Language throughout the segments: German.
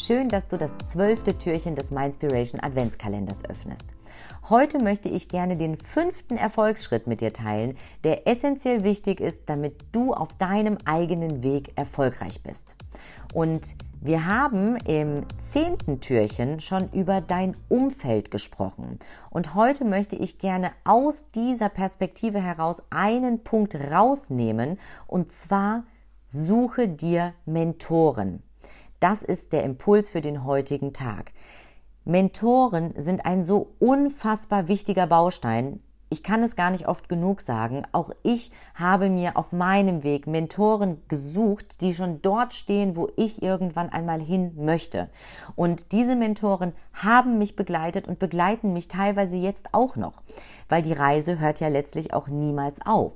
Schön, dass du das zwölfte Türchen des Mindspiration Adventskalenders öffnest. Heute möchte ich gerne den fünften Erfolgsschritt mit dir teilen, der essentiell wichtig ist, damit du auf deinem eigenen Weg erfolgreich bist. Und wir haben im zehnten Türchen schon über dein Umfeld gesprochen. Und heute möchte ich gerne aus dieser Perspektive heraus einen Punkt rausnehmen, und zwar suche dir Mentoren. Das ist der Impuls für den heutigen Tag. Mentoren sind ein so unfassbar wichtiger Baustein. Ich kann es gar nicht oft genug sagen. Auch ich habe mir auf meinem Weg Mentoren gesucht, die schon dort stehen, wo ich irgendwann einmal hin möchte. Und diese Mentoren haben mich begleitet und begleiten mich teilweise jetzt auch noch, weil die Reise hört ja letztlich auch niemals auf.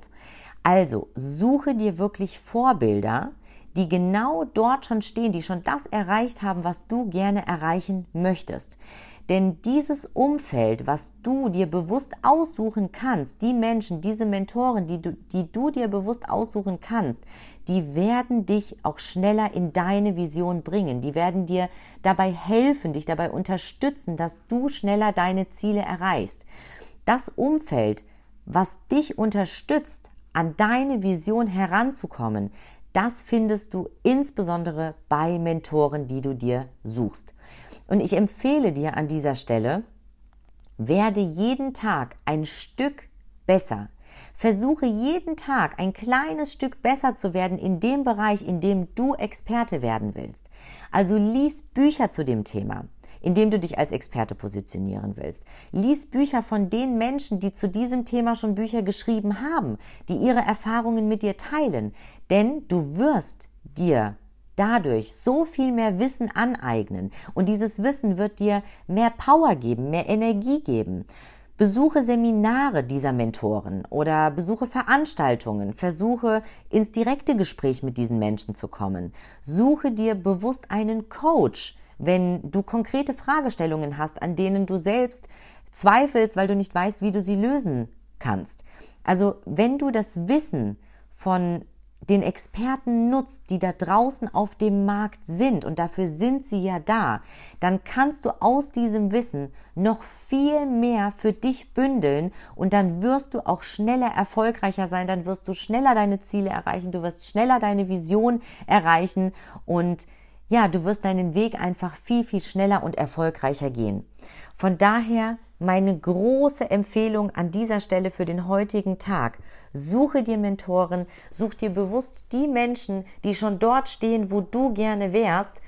Also suche dir wirklich Vorbilder, die genau dort schon stehen, die schon das erreicht haben, was du gerne erreichen möchtest. Denn dieses Umfeld, was du dir bewusst aussuchen kannst, die Menschen, diese Mentoren, die du, die du dir bewusst aussuchen kannst, die werden dich auch schneller in deine Vision bringen. Die werden dir dabei helfen, dich dabei unterstützen, dass du schneller deine Ziele erreichst. Das Umfeld, was dich unterstützt, an deine Vision heranzukommen, das findest du insbesondere bei Mentoren, die du dir suchst. Und ich empfehle dir an dieser Stelle, werde jeden Tag ein Stück besser. Versuche jeden Tag ein kleines Stück besser zu werden in dem Bereich, in dem du Experte werden willst. Also lies Bücher zu dem Thema indem du dich als Experte positionieren willst. Lies Bücher von den Menschen, die zu diesem Thema schon Bücher geschrieben haben, die ihre Erfahrungen mit dir teilen. Denn du wirst dir dadurch so viel mehr Wissen aneignen und dieses Wissen wird dir mehr Power geben, mehr Energie geben. Besuche Seminare dieser Mentoren oder besuche Veranstaltungen, versuche ins direkte Gespräch mit diesen Menschen zu kommen. Suche dir bewusst einen Coach, wenn du konkrete Fragestellungen hast, an denen du selbst zweifelst, weil du nicht weißt, wie du sie lösen kannst. Also wenn du das Wissen von den Experten nutzt, die da draußen auf dem Markt sind, und dafür sind sie ja da, dann kannst du aus diesem Wissen noch viel mehr für dich bündeln und dann wirst du auch schneller erfolgreicher sein, dann wirst du schneller deine Ziele erreichen, du wirst schneller deine Vision erreichen und ja, du wirst deinen Weg einfach viel, viel schneller und erfolgreicher gehen. Von daher meine große Empfehlung an dieser Stelle für den heutigen Tag. Suche dir Mentoren, such dir bewusst die Menschen, die schon dort stehen, wo du gerne wärst,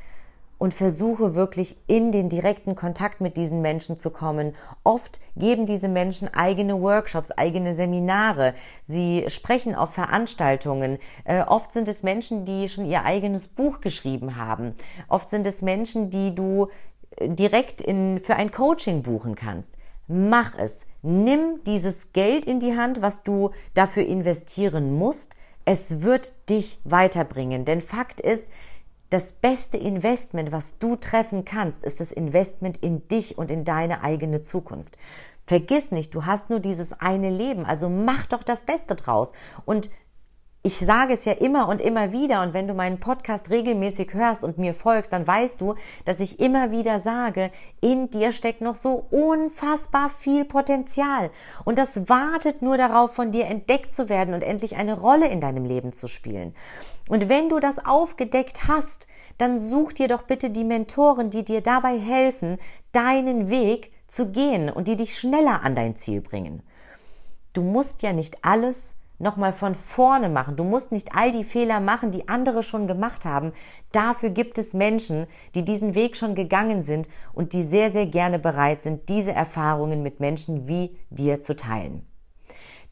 und versuche wirklich in den direkten Kontakt mit diesen Menschen zu kommen. Oft geben diese Menschen eigene Workshops, eigene Seminare. Sie sprechen auf Veranstaltungen. Äh, oft sind es Menschen, die schon ihr eigenes Buch geschrieben haben. Oft sind es Menschen, die du äh, direkt in, für ein Coaching buchen kannst. Mach es. Nimm dieses Geld in die Hand, was du dafür investieren musst. Es wird dich weiterbringen. Denn Fakt ist, das beste Investment, was du treffen kannst, ist das Investment in dich und in deine eigene Zukunft. Vergiss nicht, du hast nur dieses eine Leben, also mach doch das Beste draus. Und ich sage es ja immer und immer wieder und wenn du meinen Podcast regelmäßig hörst und mir folgst, dann weißt du, dass ich immer wieder sage, in dir steckt noch so unfassbar viel Potenzial und das wartet nur darauf, von dir entdeckt zu werden und endlich eine Rolle in deinem Leben zu spielen. Und wenn du das aufgedeckt hast, dann such dir doch bitte die Mentoren, die dir dabei helfen, deinen Weg zu gehen und die dich schneller an dein Ziel bringen. Du musst ja nicht alles nochmal von vorne machen. Du musst nicht all die Fehler machen, die andere schon gemacht haben. Dafür gibt es Menschen, die diesen Weg schon gegangen sind und die sehr, sehr gerne bereit sind, diese Erfahrungen mit Menschen wie dir zu teilen.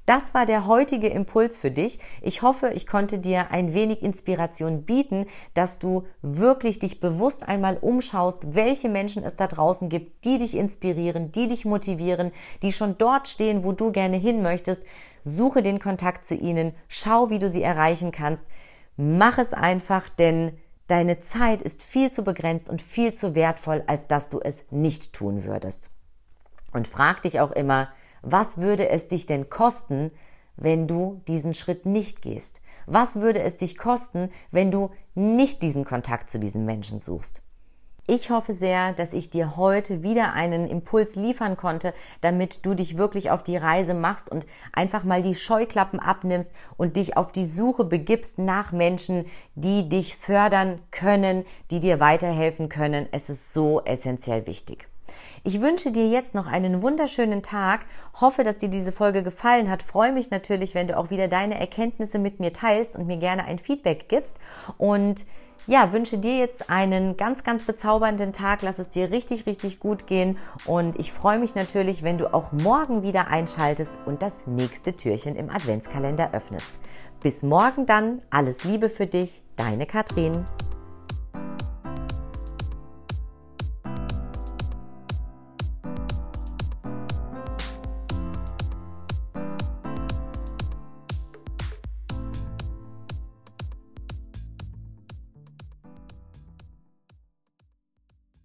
Das war der heutige Impuls für dich. Ich hoffe, ich konnte dir ein wenig Inspiration bieten, dass du wirklich dich bewusst einmal umschaust, welche Menschen es da draußen gibt, die dich inspirieren, die dich motivieren, die schon dort stehen, wo du gerne hin möchtest. Suche den Kontakt zu ihnen, schau, wie du sie erreichen kannst. Mach es einfach, denn deine Zeit ist viel zu begrenzt und viel zu wertvoll, als dass du es nicht tun würdest. Und frag dich auch immer, was würde es dich denn kosten, wenn du diesen Schritt nicht gehst? Was würde es dich kosten, wenn du nicht diesen Kontakt zu diesen Menschen suchst? Ich hoffe sehr, dass ich dir heute wieder einen Impuls liefern konnte, damit du dich wirklich auf die Reise machst und einfach mal die Scheuklappen abnimmst und dich auf die Suche begibst nach Menschen, die dich fördern können, die dir weiterhelfen können. Es ist so essentiell wichtig. Ich wünsche dir jetzt noch einen wunderschönen Tag, hoffe, dass dir diese Folge gefallen hat, freue mich natürlich, wenn du auch wieder deine Erkenntnisse mit mir teilst und mir gerne ein Feedback gibst und ja, wünsche dir jetzt einen ganz, ganz bezaubernden Tag. Lass es dir richtig, richtig gut gehen. Und ich freue mich natürlich, wenn du auch morgen wieder einschaltest und das nächste Türchen im Adventskalender öffnest. Bis morgen dann. Alles Liebe für dich. Deine Katrin.